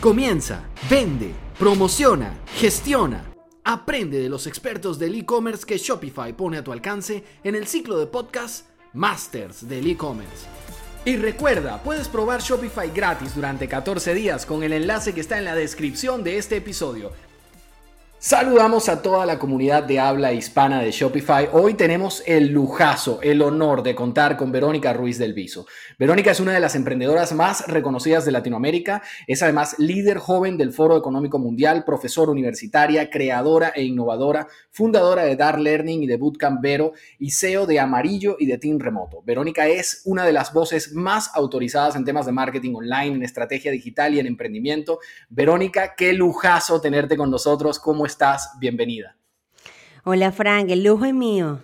Comienza, vende, promociona, gestiona. Aprende de los expertos del e-commerce que Shopify pone a tu alcance en el ciclo de podcast Masters del e-commerce. Y recuerda, puedes probar Shopify gratis durante 14 días con el enlace que está en la descripción de este episodio. Saludamos a toda la comunidad de habla hispana de Shopify. Hoy tenemos el lujazo, el honor de contar con Verónica Ruiz del Viso. Verónica es una de las emprendedoras más reconocidas de Latinoamérica. Es además líder joven del Foro Económico Mundial, profesora universitaria, creadora e innovadora, fundadora de Dar Learning y de Bootcamp Vero y CEO de Amarillo y de Team Remoto. Verónica es una de las voces más autorizadas en temas de marketing online, en estrategia digital y en emprendimiento. Verónica, qué lujazo tenerte con nosotros. Bienvenida. Hola Frank, el lujo es mío.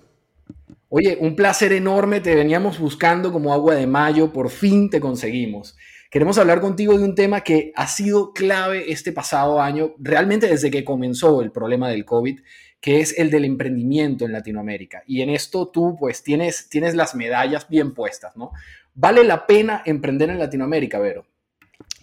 Oye, un placer enorme, te veníamos buscando como agua de mayo, por fin te conseguimos. Queremos hablar contigo de un tema que ha sido clave este pasado año, realmente desde que comenzó el problema del COVID, que es el del emprendimiento en Latinoamérica. Y en esto tú pues tienes, tienes las medallas bien puestas, ¿no? ¿Vale la pena emprender en Latinoamérica, Vero?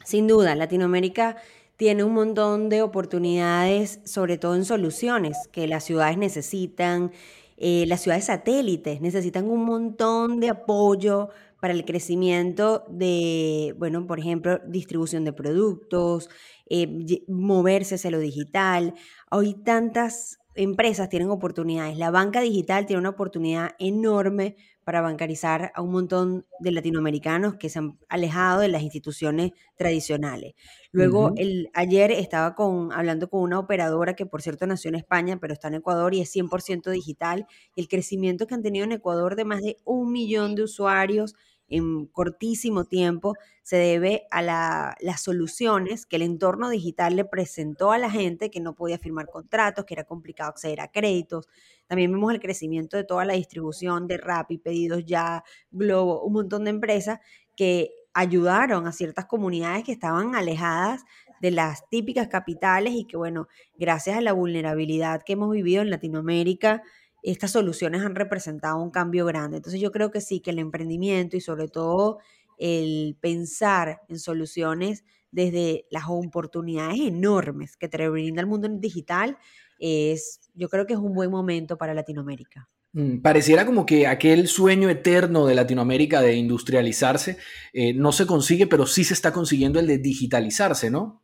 Sin duda, Latinoamérica tiene un montón de oportunidades, sobre todo en soluciones que las ciudades necesitan, eh, las ciudades satélites necesitan un montón de apoyo para el crecimiento de, bueno, por ejemplo, distribución de productos, eh, moverse hacia lo digital. Hoy tantas empresas tienen oportunidades. La banca digital tiene una oportunidad enorme para bancarizar a un montón de latinoamericanos que se han alejado de las instituciones tradicionales. Luego, el, ayer estaba con, hablando con una operadora que, por cierto, nació en España, pero está en Ecuador y es 100% digital. El crecimiento que han tenido en Ecuador de más de un millón de usuarios en cortísimo tiempo se debe a las soluciones que el entorno digital le presentó a la gente que no podía firmar contratos, que era complicado acceder a créditos. También vemos el crecimiento de toda la distribución de Rappi, Pedidos Ya, Globo, un montón de empresas que ayudaron a ciertas comunidades que estaban alejadas de las típicas capitales y que, bueno, gracias a la vulnerabilidad que hemos vivido en Latinoamérica, estas soluciones han representado un cambio grande. Entonces yo creo que sí, que el emprendimiento y sobre todo el pensar en soluciones desde las oportunidades enormes que te brinda el mundo digital es, yo creo que es un buen momento para Latinoamérica. Mm, pareciera como que aquel sueño eterno de Latinoamérica de industrializarse eh, no se consigue, pero sí se está consiguiendo el de digitalizarse, ¿no?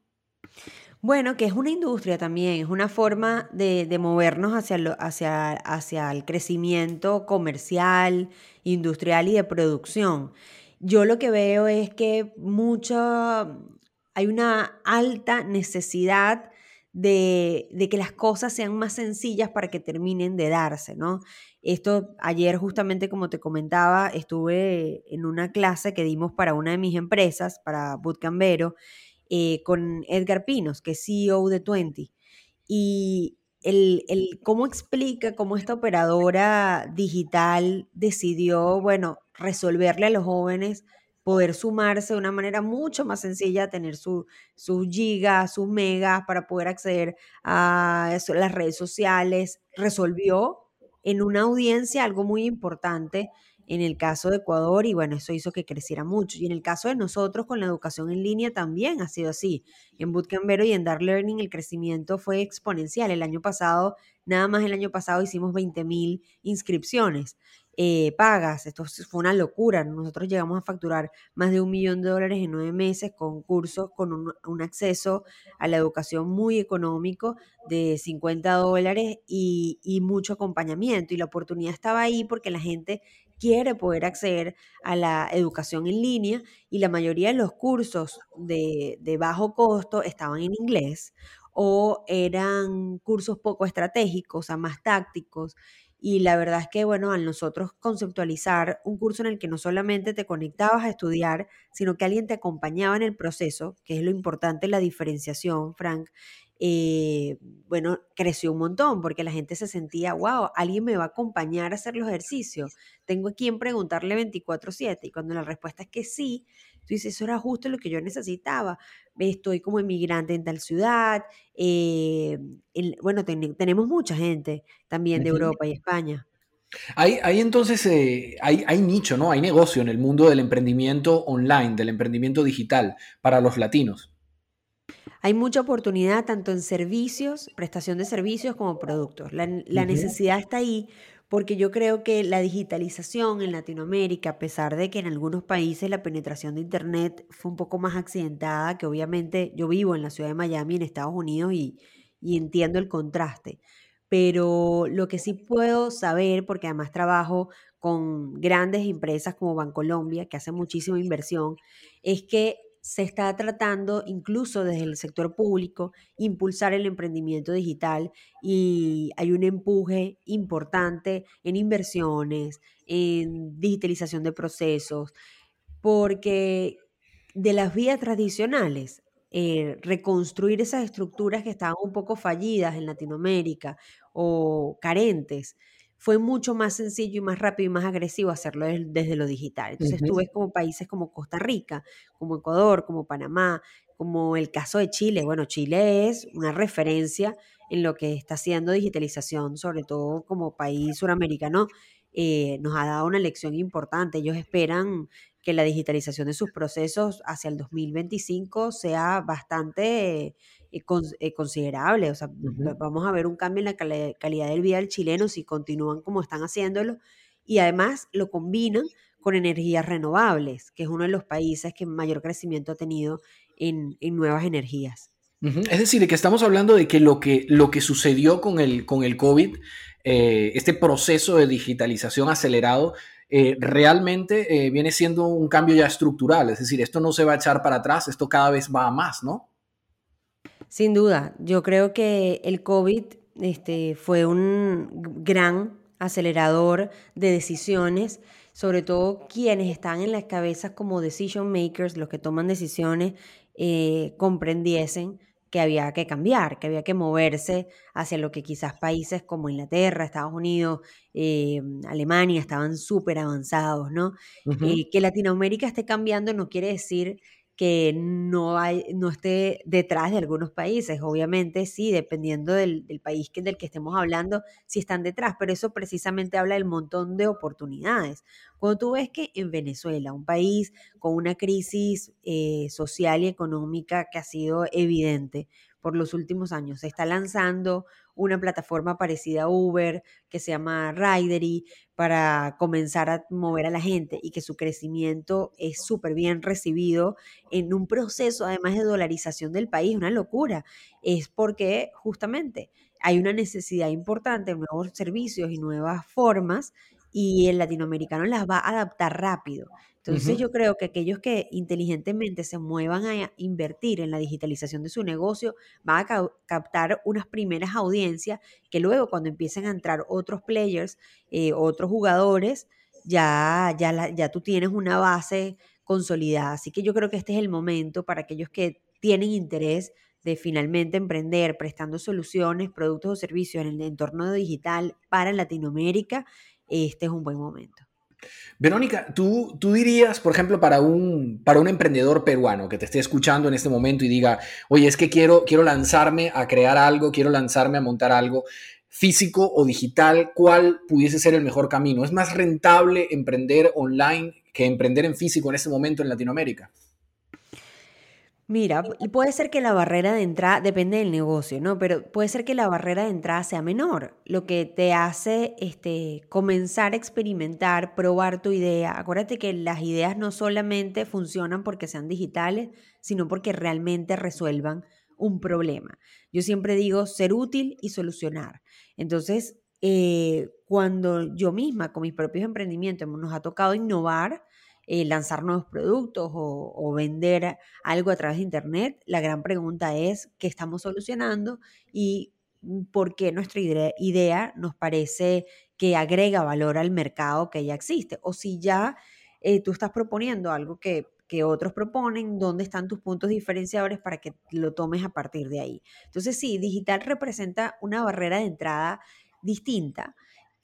Bueno, que es una industria también, es una forma de, movernos hacia, hacia, hacia el crecimiento comercial, industrial y de producción. Yo lo que veo es que mucho, hay una alta necesidad de, de, que las cosas sean más sencillas para que terminen de darse, ¿no? Esto, ayer justamente como te comentaba, estuve en una clase que dimos para una de mis empresas, para Bootcambero, eh, con Edgar Pinos, que es CEO de Twenty. Y el, el, cómo explica cómo esta operadora digital decidió, bueno, resolverle a los jóvenes poder sumarse de una manera mucho más sencilla, tener sus gigas, sus megas para poder acceder a las redes sociales. Resolvió en una audiencia algo muy importante en el caso de Ecuador y bueno, eso hizo que creciera mucho. Y en el caso de nosotros con la educación en línea también ha sido así. En Bootcampero y en Dark Learning el crecimiento fue exponencial. El año pasado, nada más el año pasado hicimos 20.000 inscripciones. Eh, pagas. Esto fue una locura. Nosotros llegamos a facturar más de un millón de dólares en nueve meses con cursos, con un, acceso a la educación muy económico de 50 dólares y, y, mucho acompañamiento. Y la oportunidad estaba ahí porque la gente quiere poder acceder a la educación en línea y la mayoría de los cursos de, bajo costo estaban en inglés o eran cursos poco estratégicos, o sea, más tácticos. Y la verdad es que, bueno, al nosotros conceptualizar un curso en el que no solamente te conectabas a estudiar, sino que alguien te acompañaba en el proceso, que es lo importante, la diferenciación, Frank, eh, bueno, creció un montón porque la gente se sentía, wow, alguien me va a acompañar a hacer los ejercicios. Tengo a quien preguntarle 24/7 y cuando la respuesta es que sí, tú dices, eso era justo lo que yo necesitaba. Estoy como emigrante en tal ciudad. Eh, bueno, tenemos mucha gente también de Europa y España. Hay, hay entonces, eh, hay, hay nicho, ¿no? Hay negocio en el mundo del emprendimiento online, del emprendimiento digital para los latinos. Hay mucha oportunidad tanto en servicios, prestación de servicios como productos. La, necesidad está ahí porque yo creo que la digitalización en Latinoamérica, a pesar de que en algunos países la penetración de Internet fue un poco más accidentada, que obviamente yo vivo en la ciudad de Miami, en Estados Unidos, y, y entiendo el contraste. Pero lo que sí puedo saber, porque además trabajo con grandes empresas como Bancolombia, que hacen muchísima inversión, es que se está tratando, incluso desde el sector público, impulsar el emprendimiento digital y hay un empuje importante en inversiones, en digitalización de procesos, porque de las vías tradicionales, eh, reconstruir esas estructuras que estaban un poco fallidas en Latinoamérica o carentes, fue mucho más sencillo y más rápido y más agresivo hacerlo desde lo digital. Entonces tú ves como países como Costa Rica, como Ecuador, como Panamá, como el caso de Chile. Bueno, Chile es una referencia en lo que está haciendo digitalización, sobre todo como país suramericano. Eh, nos ha dado una lección importante. Ellos esperan que la digitalización de sus procesos hacia el 2025 sea bastante eh, eh, considerable. O sea, vamos a ver un cambio en la calidad del vida del chileno si continúan como están haciéndolo. Y además lo combinan con energías renovables, que es uno de los países que mayor crecimiento ha tenido en, nuevas energías. Es decir, que estamos hablando de que lo que, lo que sucedió con el, con el COVID, eh, este proceso de digitalización acelerado, realmente viene siendo un cambio ya estructural. Es decir, esto no se va a echar para atrás, esto cada vez va a más, ¿no? Sin duda, yo creo que el COVID este, fue un gran acelerador de decisiones, sobre todo quienes están en las cabezas como decision makers, los que toman decisiones, eh, comprendiesen que había que cambiar, que había que moverse hacia lo que quizás países como Inglaterra, Estados Unidos, eh, Alemania estaban súper avanzados, ¿no? Eh, que Latinoamérica esté cambiando no quiere decir que no, hay, no esté detrás de algunos países. Obviamente, sí, dependiendo del, país que, del que estemos hablando, sí están detrás, pero eso precisamente habla del montón de oportunidades. Cuando tú ves que en Venezuela, un país con una crisis eh, social y económica que ha sido evidente por los últimos años, se está lanzando una plataforma parecida a Uber que se llama Ridery para comenzar a mover a la gente y que su crecimiento es súper bien recibido en un proceso además de dolarización del país, una locura. Es porque justamente hay una necesidad importante de nuevos servicios y nuevas formas y el latinoamericano las va a adaptar rápido. Entonces yo creo que aquellos que inteligentemente se muevan a invertir en la digitalización de su negocio van a captar unas primeras audiencias que luego cuando empiecen a entrar otros players, eh, otros jugadores, ya, ya, ya tú tienes una base consolidada. Así que yo creo que este es el momento para aquellos que tienen interés de finalmente emprender prestando soluciones, productos o servicios en el entorno digital para Latinoamérica, este es un buen momento. Verónica, ¿tú, tú dirías, por ejemplo, para un, para un emprendedor peruano que te esté escuchando en este momento y diga, oye, es que quiero, quiero lanzarme a crear algo, quiero lanzarme a montar algo físico o digital, ¿cuál pudiese ser el mejor camino? ¿Es más rentable emprender online que emprender en físico en este momento en Latinoamérica? Mira, puede ser que la barrera de entrada, depende del negocio, ¿no? Pero puede ser que la barrera de entrada sea menor, lo que te hace este, comenzar a experimentar, probar tu idea. Acuérdate que las ideas no solamente funcionan porque sean digitales, sino porque realmente resuelvan un problema. Yo siempre digo ser útil y solucionar. Entonces, eh, cuando yo misma con mis propios emprendimientos nos ha tocado innovar, eh, lanzar nuevos productos o, vender algo a través de Internet, la gran pregunta es qué estamos solucionando y mm, por qué nuestra idea nos parece que agrega valor al mercado que ya existe. O si ya eh, tú estás proponiendo algo que, que otros proponen, dónde están tus puntos diferenciadores para que lo tomes a partir de ahí. Entonces, sí, digital representa una barrera de entrada distinta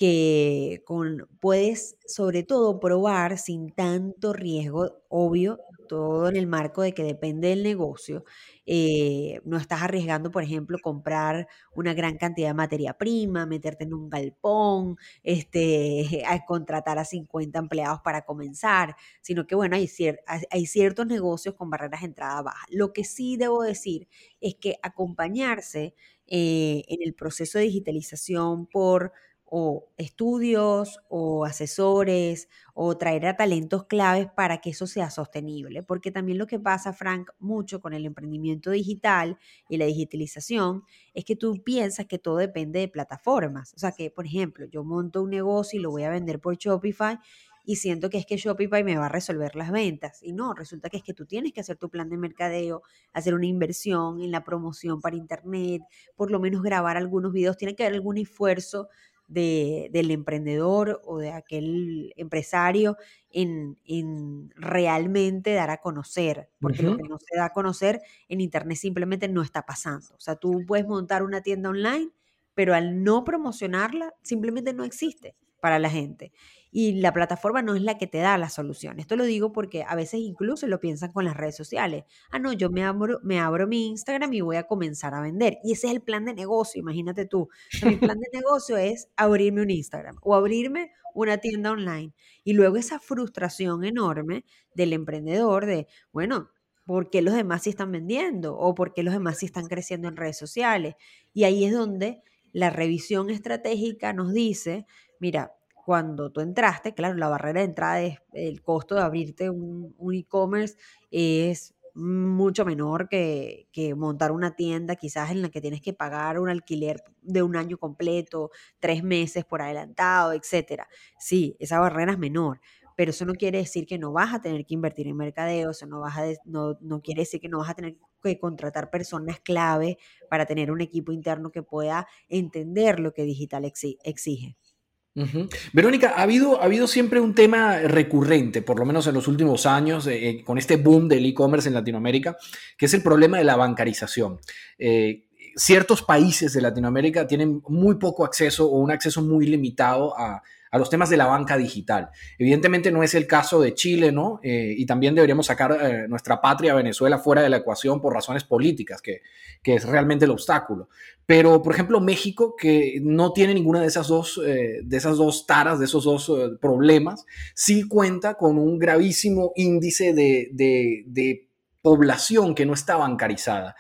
que con, puedes sobre todo probar sin tanto riesgo, obvio, todo en el marco de que depende del negocio. Eh, no estás arriesgando, por ejemplo, comprar una gran cantidad de materia prima, meterte en un galpón, este, contratar a 50 empleados para comenzar, sino que, bueno, hay, hay ciertos negocios con barreras de entrada bajas. Lo que sí debo decir es que acompañarse eh, en el proceso de digitalización por o estudios o asesores o traer a talentos claves para que eso sea sostenible. Porque también lo que pasa, Frank, mucho con el emprendimiento digital y la digitalización es que tú piensas que todo depende de plataformas. O sea, que, por ejemplo, yo monto un negocio y lo voy a vender por Shopify y siento que es que Shopify me va a resolver las ventas. Y no, resulta que es que tú tienes que hacer tu plan de mercadeo, hacer una inversión en la promoción para Internet, por lo menos grabar algunos videos, tiene que haber algún esfuerzo del emprendedor o de aquel empresario en, realmente dar a conocer, porque lo que no se da a conocer en Internet simplemente no está pasando. O sea, tú puedes montar una tienda online, pero al no promocionarla, simplemente no existe para la gente y la plataforma no es la que te da la solución. Esto lo digo porque a veces incluso lo piensan con las redes sociales. Ah, no, yo me abro, me abro mi Instagram y voy a comenzar a vender. Y ese es el plan de negocio, imagínate tú. mi plan de negocio es abrirme un Instagram o abrirme una tienda online. Y luego esa frustración enorme del emprendedor de, bueno, ¿por qué los demás sí están vendiendo? ¿O por qué los demás sí están creciendo en redes sociales? Y ahí es donde la revisión estratégica nos dice, mira, cuando tú entraste, claro, la barrera de entrada es el costo de abrirte un, e-commerce es mucho menor que, montar una tienda quizás en la que tienes que pagar un alquiler de un año completo, tres meses por adelantado, etcétera. Sí, esa barrera es menor, pero eso no quiere decir que no vas a tener que invertir en mercadeo, eso no, vas a no, no quiere decir que no vas a tener que contratar personas clave para tener un equipo interno que pueda entender lo que digital exige. Verónica, ha habido, ha habido siempre un tema recurrente, por lo menos en los últimos años, eh, eh, con este boom del e-commerce en Latinoamérica, que es el problema de la bancarización. Eh, ciertos países de Latinoamérica tienen muy poco acceso o un acceso muy limitado a, a los temas de la banca digital. Evidentemente no es el caso de Chile, ¿no? Eh, y también deberíamos sacar eh, nuestra patria, Venezuela, fuera de la ecuación por razones políticas, que, es realmente el obstáculo. Pero, por ejemplo, México, que no tiene ninguna de esas dos, eh, de esas dos taras, de esos dos problemas, sí cuenta con un gravísimo índice de, de población que no está bancarizada.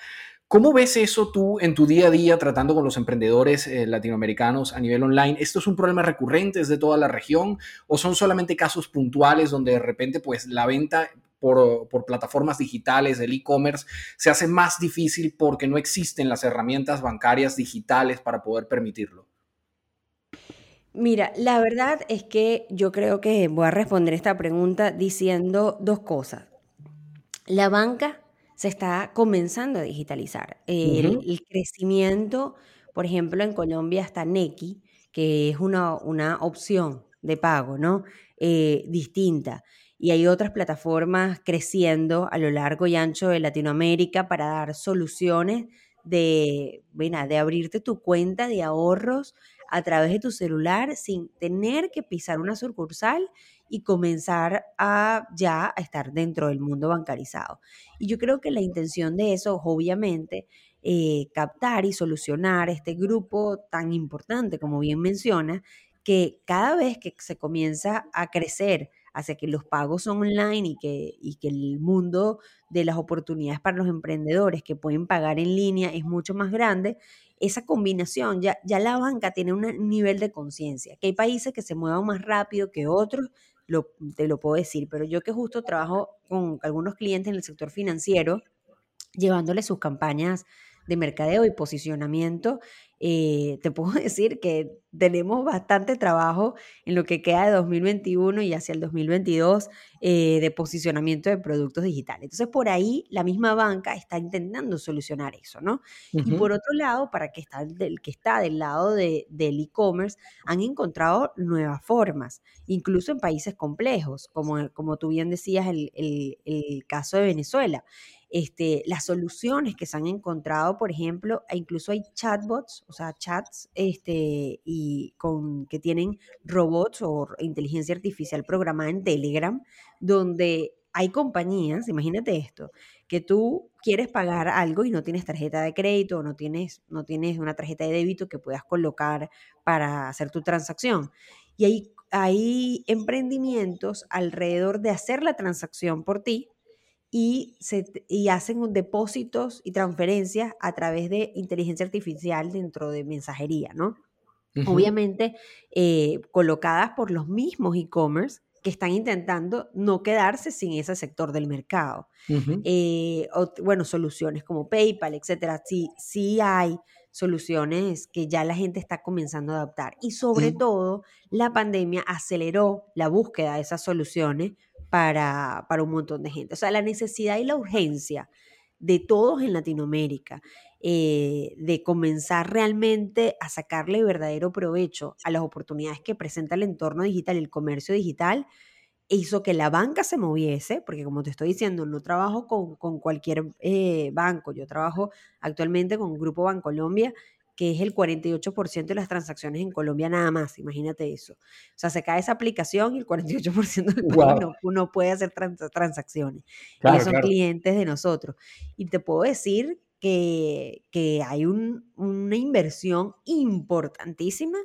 ¿Cómo ves eso tú en tu día a día tratando con los emprendedores eh, latinoamericanos a nivel online? ¿Esto es un problema recurrente de toda la región o son solamente casos puntuales donde de repente pues la venta por, plataformas digitales, del e-commerce, se hace más difícil porque no existen las herramientas bancarias digitales para poder permitirlo? Mira, la verdad es que yo creo que voy a responder esta pregunta diciendo dos cosas. La banca se está comenzando a digitalizar. El, crecimiento, por ejemplo, en Colombia está Nequi, que es una, una opción de pago, ¿no? Eh, distinta. Y hay otras plataformas creciendo a lo largo y ancho de Latinoamérica para dar soluciones de, bueno, de abrirte tu cuenta de ahorros a través de tu celular sin tener que pisar una sucursal y comenzar a ya a estar dentro del mundo bancarizado. Y yo creo que la intención de eso, obviamente, eh, captar y solucionar este grupo tan importante, como bien menciona, que cada vez que se comienza a crecer hacia que los pagos son online y que, y que el mundo de las oportunidades para los emprendedores que pueden pagar en línea es mucho más grande, esa combinación, ya, ya la banca tiene un nivel de conciencia, que hay países que se muevan más rápido que otros, te lo puedo decir, pero yo que justo trabajo con algunos clientes en el sector financiero, llevándoles sus campañas de mercadeo y posicionamiento, eh, te puedo decir que tenemos bastante trabajo en lo que queda de 2021 y hacia el 2022 eh, de posicionamiento de productos digitales. Entonces, por ahí la misma banca está intentando solucionar eso, ¿no? Y por otro lado, para que está del, que está del lado de, del e-commerce, han encontrado nuevas formas, incluso en países complejos, como, como tú bien decías, el, el, el caso de Venezuela. Este, las soluciones que se han encontrado, por ejemplo, e incluso hay chatbots, o sea, chats este, y con, que tienen robots o inteligencia artificial programada en Telegram, donde hay compañías, imagínate esto, que tú quieres pagar algo y no tienes tarjeta de crédito o no tienes, no tienes una tarjeta de débito que puedas colocar para hacer tu transacción. Y hay, hay emprendimientos alrededor de hacer la transacción por ti y, se, y hacen depósitos y transferencias a través de inteligencia artificial dentro de mensajería, ¿no? Obviamente eh, colocadas por los mismos e-commerce que están intentando no quedarse sin ese sector del mercado. Eh, bueno, soluciones como PayPal, etcétera. Sí, sí hay soluciones que ya la gente está comenzando a adaptar. Y sobre todo, la pandemia aceleró la búsqueda de esas soluciones para, para un montón de gente. O sea, la necesidad y la urgencia de todos en Latinoamérica eh, de comenzar realmente a sacarle verdadero provecho a las oportunidades que presenta el entorno digital, el comercio digital, hizo que la banca se moviese, porque como te estoy diciendo, no trabajo con, cualquier eh, banco, yo trabajo actualmente con Grupo Bancolombia, que es el 48% de las transacciones en Colombia nada más, imagínate eso. O sea, se cae esa aplicación y el 48% del país no, puede hacer transacciones. Ellos son clientes de nosotros. Y te puedo decir que, que hay una inversión importantísima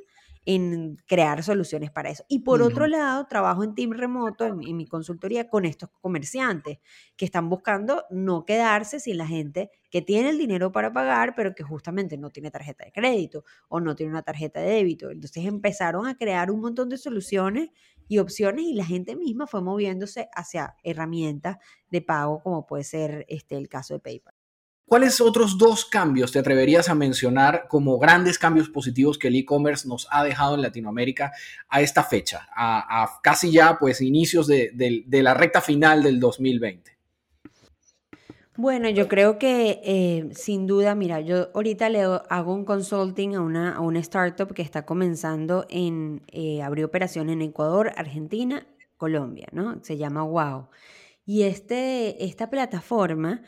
en crear soluciones para eso. Y por otro lado, trabajo en team remoto, en, mi consultoría, con estos comerciantes que están buscando no quedarse sin la gente que tiene el dinero para pagar, pero que justamente no tiene tarjeta de crédito o no tiene una tarjeta de débito. Entonces empezaron a crear un montón de soluciones y opciones y la gente misma fue moviéndose hacia herramientas de pago como puede ser este, el caso de PayPal. ¿Cuáles otros dos cambios te atreverías a mencionar como grandes cambios positivos que el e-commerce nos ha dejado en Latinoamérica a esta fecha, a, casi ya pues inicios de, la recta final del 2020? Bueno, yo creo que eh, sin duda, mira, yo ahorita le hago un consulting a una, startup que está comenzando en eh, abrir operación en Ecuador, Argentina, Colombia, ¿no? Se llama Wow. Y este, esta plataforma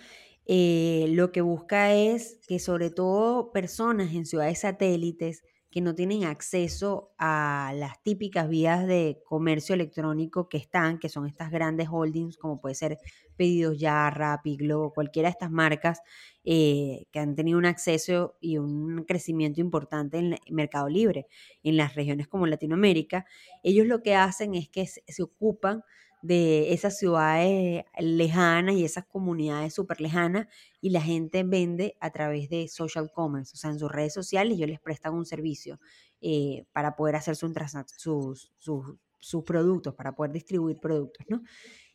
eh, lo que busca es que sobre todo personas en ciudades satélites que no tienen acceso a las típicas vías de comercio electrónico que están, que son estas grandes holdings, como puede ser Pedidos Ya, Rappi, Globo, cualquiera de estas marcas eh, que han tenido un acceso y un crecimiento importante en el mercado libre en las regiones como Latinoamérica, ellos lo que hacen es que se ocupan de esas ciudades lejanas y esas comunidades súper lejanas y la gente vende a través de social commerce, o sea, en sus redes sociales ellos les prestan un servicio eh, para poder hacer sus, sus, productos, para poder distribuir productos, ¿no?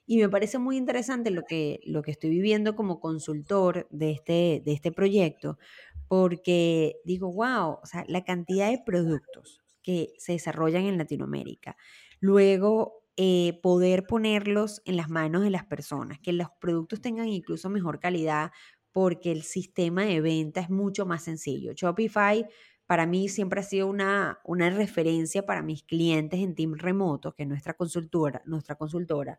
Y me parece muy interesante lo que, lo que estoy viviendo como consultor de este, de este proyecto, porque digo, wow, o sea, la cantidad de productos que se desarrollan en Latinoamérica. Luego, eh, poder ponerlos en las manos de las personas, que los productos tengan incluso mejor calidad porque el sistema de venta es mucho más sencillo. Shopify para mí siempre ha sido una, una referencia para mis clientes en Team Remoto, que es nuestra consultora, nuestra consultora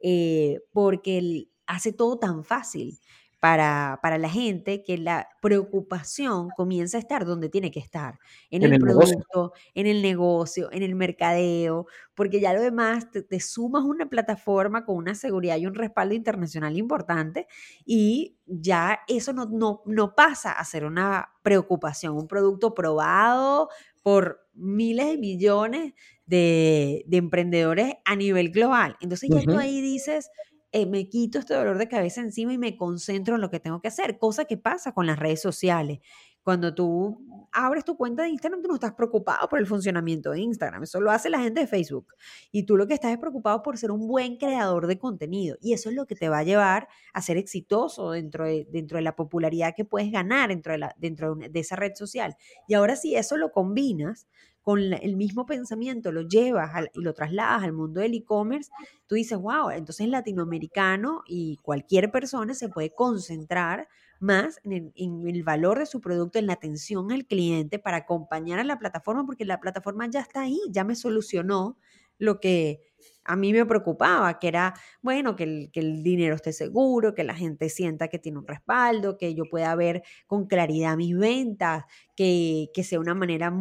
eh, porque hace todo tan fácil para, para, la gente que la preocupación comienza a estar donde tiene que estar, en, el, producto, en el negocio, en el mercadeo, porque ya lo demás te, sumas una plataforma con una seguridad y un respaldo internacional importante y ya eso no, no, no pasa a ser una preocupación, un producto probado por miles de millones de, de emprendedores a nivel global. Entonces ya tú ahí dices, eh, me quito este dolor de cabeza encima y me concentro en lo que tengo que hacer, cosa que pasa con las redes sociales. Cuando tú abres tu cuenta de Instagram, tú no estás preocupado por el funcionamiento de Instagram, eso lo hace la gente de Facebook. Y tú lo que estás es preocupado por ser un buen creador de contenido. Y eso es lo que te va a llevar a ser exitoso dentro de, dentro de la popularidad que puedes ganar dentro de, la, dentro de esa red social. Y ahora si eso lo combinas con el mismo pensamiento lo llevas y lo trasladas al mundo del e-commerce, tú dices, wow, entonces latinoamericano y cualquier persona se puede concentrar más en el, valor de su producto, en la atención al cliente para acompañar a la plataforma, porque la plataforma ya está ahí, ya me solucionó lo que a mí me preocupaba, que era, bueno, que el, dinero esté seguro, que la gente sienta que tiene un respaldo, que yo pueda ver con claridad mis ventas, que, sea una manera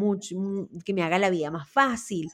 que me haga la vida más fácil.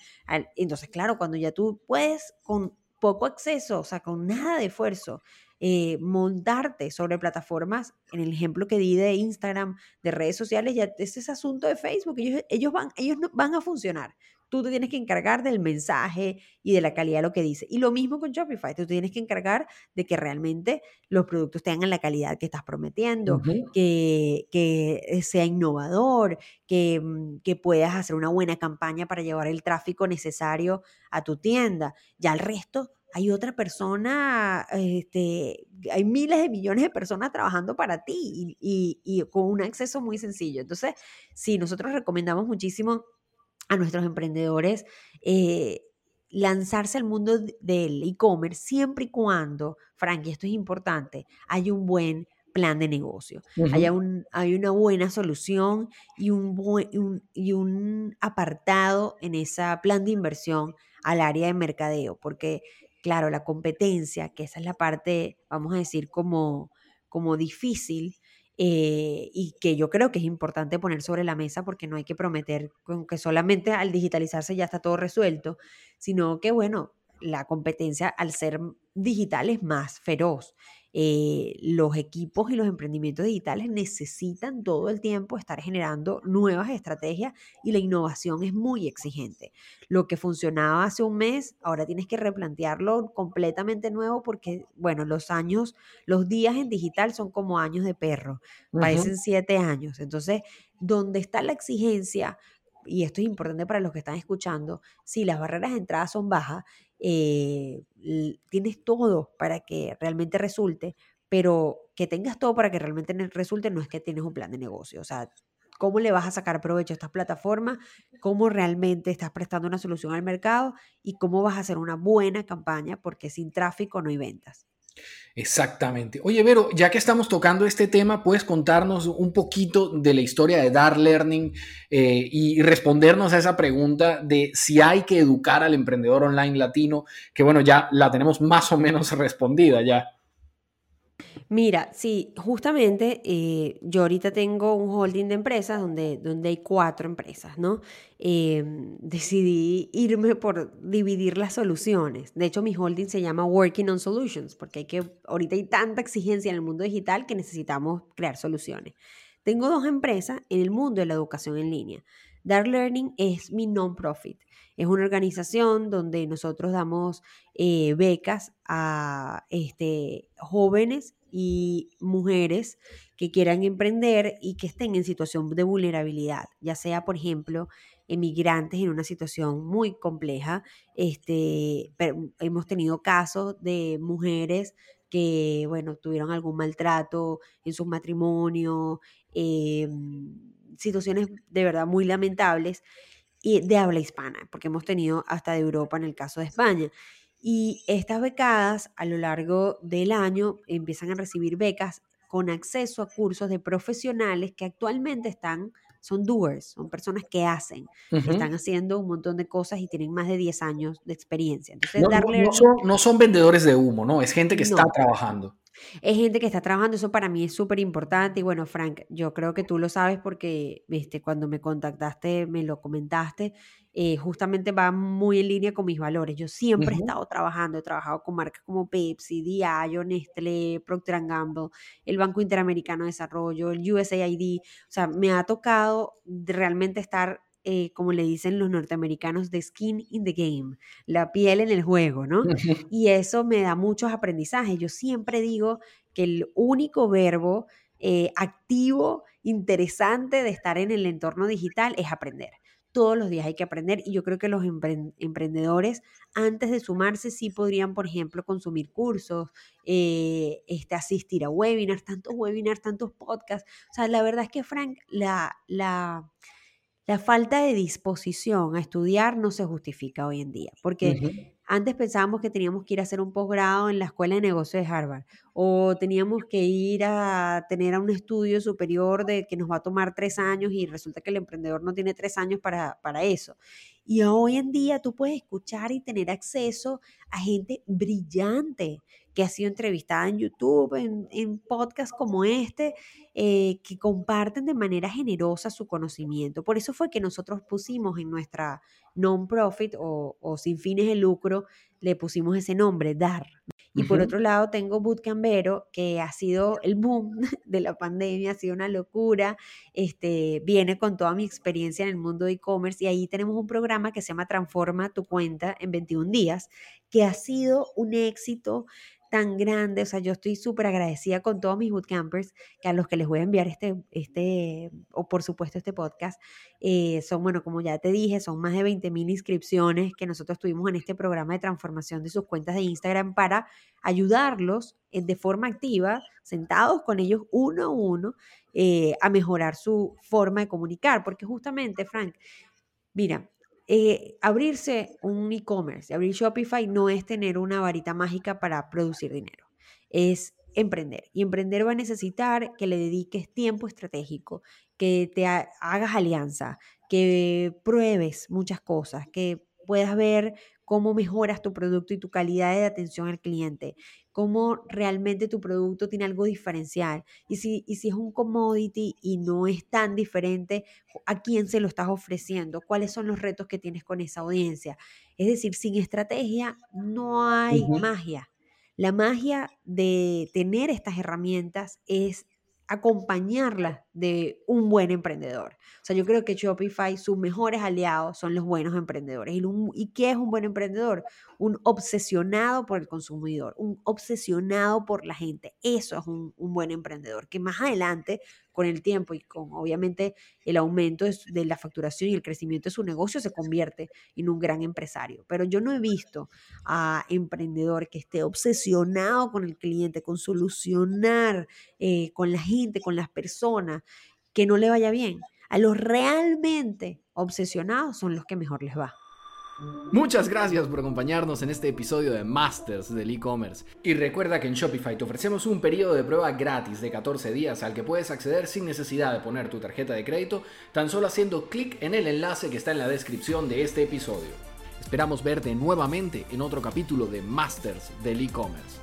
Entonces, claro, cuando ya tú puedes con poco acceso, o sea, con nada de esfuerzo, eh, montarte sobre plataformas, en el ejemplo que di de Instagram, de redes sociales, ya es ese asunto de Facebook, ellos, ellos, van, ellos van a funcionar. Tú te tienes que encargar del mensaje y de la calidad de lo que dice. Y lo mismo con Shopify, tú tienes que encargar de que realmente los productos tengan la calidad que estás prometiendo, que, que, sea innovador, que, mm, que puedas hacer una buena campaña para llevar el tráfico necesario a tu tienda. Ya el resto hay otra persona, este, hay miles de millones de personas trabajando para ti y, con un acceso muy sencillo. Entonces, sí, nosotros recomendamos muchísimo a nuestros emprendedores eh, lanzarse al mundo del e-commerce siempre y cuando, Frank, y esto es importante, hay un buen plan de negocio, un, hay una buena solución y un, y un apartado en ese plan de inversión al área de mercadeo, porque claro, la competencia, que esa es la parte, vamos a decir, como, como difícil eh, y que yo creo que es importante poner sobre la mesa porque no hay que prometer que solamente al digitalizarse ya está todo resuelto, sino que, bueno, la competencia al ser digital es más feroz. Eh, los equipos y los emprendimientos digitales necesitan todo el tiempo estar generando nuevas estrategias y la innovación es muy exigente. Lo que funcionaba hace un mes, ahora tienes que replantearlo completamente nuevo porque, bueno, los años, los días en digital son como años de perro, parecen siete años. Entonces, donde está la exigencia, y esto es importante para los que están escuchando, si las barreras de entrada son bajas, eh, tienes todo para que realmente resulte, pero que tengas todo para que realmente resulte no es que tienes un plan de negocio. O sea, cómo le vas a sacar provecho a estas plataformas, cómo realmente estás prestando una solución al mercado y cómo vas a hacer una buena campaña, porque sin tráfico no hay ventas. Exactamente. Oye, Vero, ya que estamos tocando este tema, ¿puedes contarnos un poquito de la historia de Dar Learning eh, y respondernos a esa pregunta de si hay que educar al emprendedor online latino? Que bueno, ya la tenemos más o menos respondida ya. Mira, sí, justamente eh, yo ahorita tengo un holding de empresas donde, donde hay cuatro empresas, ¿no? Em, decidí irme por dividir las soluciones. De hecho, mi holding se llama Working on Solutions, porque hay que, ahorita hay tanta exigencia en el mundo digital que necesitamos crear soluciones. Tengo dos empresas en el mundo de la educación en línea. Dark Learning es mi non-profit. Es una organización donde nosotros damos eh, becas a este, jóvenes y mujeres que quieran emprender y que estén en situación de vulnerabilidad, ya sea, por ejemplo, emigrantes en una situación muy compleja. Este, hemos tenido casos de mujeres que, bueno, tuvieron algún maltrato en sus matrimonios, em, situaciones de verdad muy lamentables y de habla hispana, porque hemos tenido hasta de Europa en el caso de España. Y estas becadas a lo largo del año empiezan a recibir becas con acceso a cursos de profesionales que actualmente están, son doers, son personas que hacen, que están haciendo un montón de cosas y tienen más de 10 años de experiencia. Entonces, no, no, son, vendedores de humo, ¿no? Es gente que está trabajando. Es gente que está trabajando, eso para mí es súper importante. Y bueno, Frank, yo creo que tú lo sabes porque viste, cuando me contactaste, me lo comentaste, eh, justamente va muy en línea con mis valores. Yo siempre he estado trabajando, he trabajado con marcas como Pepsi, Diageo, Nestlé, Procter Gamble, el Banco Interamericano de Desarrollo, el USAID. O sea, me ha tocado realmente estar eh, como le dicen los norteamericanos, de skin in the game, la piel en el juego, ¿no? Y eso me da muchos aprendizajes. Yo siempre digo que el único verbo eh, activo, interesante de estar en el entorno digital es aprender. Todos los días hay que aprender y yo creo que los emprendedores antes de sumarse sí podrían, por ejemplo, consumir cursos, eh, este, asistir a webinars, tantos webinars, tantos podcasts. O sea, la verdad es que, Frank, la, la, la falta de disposición a estudiar no se justifica hoy en día, porque antes pensábamos que teníamos que ir a hacer un posgrado en la Escuela de Negocios de Harvard. O teníamos que ir a tener a un estudio superior de que nos va a tomar tres años y resulta que el emprendedor no tiene tres años para, para eso. Y hoy en día tú puedes escuchar y tener acceso a gente brillante que ha sido entrevistada en YouTube, en, en podcasts como este, eh, que comparten de manera generosa su conocimiento. Por eso fue que nosotros pusimos en nuestra non-profit o, o sin fines de lucro, le pusimos ese nombre, DAR. Y por otro lado tengo Bootcampero, que ha sido el boom de la pandemia, ha sido una locura. Este, viene con toda mi experiencia en el mundo de e-commerce y ahí tenemos un programa que se llama Transforma tu cuenta en 21 días, que ha sido un éxito tan grande, o sea, yo estoy súper agradecida con todos mis bootcampers, que a los que les voy a enviar este, este o por supuesto este podcast, eh, son, bueno, como ya te dije, son más de 20 mil inscripciones que nosotros tuvimos en este programa de transformación de sus cuentas de Instagram para ayudarlos eh, de forma activa, sentados con ellos uno a uno, eh, a mejorar su forma de comunicar, porque justamente, Frank, mira, eh, abrirse un e-commerce, abrir Shopify no es tener una varita mágica para producir dinero, es emprender. Y emprender va a necesitar que le dediques tiempo estratégico, que te hagas alianza, que pruebes muchas cosas, que puedas ver cómo mejoras tu producto y tu calidad de atención al cliente, cómo realmente tu producto tiene algo diferencial. Y si, y si es un commodity y no es tan diferente, ¿a quién se lo estás ofreciendo? ¿Cuáles son los retos que tienes con esa audiencia? Es decir, sin estrategia no hay magia. La magia de tener estas herramientas es acompañarlas de un buen emprendedor. O sea, yo creo que Shopify, sus mejores aliados son los buenos emprendedores. ¿Y, qué es un buen emprendedor? Un obsesionado por el consumidor, un obsesionado por la gente. Eso es un, un buen emprendedor, que más adelante con el tiempo y con obviamente el aumento de, la facturación y el crecimiento de su negocio se convierte en un gran empresario. Pero yo no he visto a emprendedor que esté obsesionado con el cliente, con solucionar eh, con la gente, con las personas, que no le vaya bien. A los realmente obsesionados son los que mejor les va. Muchas gracias por acompañarnos en este episodio de Masters del e-commerce. Y recuerda que en Shopify te ofrecemos un periodo de prueba gratis de 14 días al que puedes acceder sin necesidad de poner tu tarjeta de crédito, tan solo haciendo clic en el enlace que está en la descripción de este episodio. Esperamos verte nuevamente en otro capítulo de Masters del e-commerce.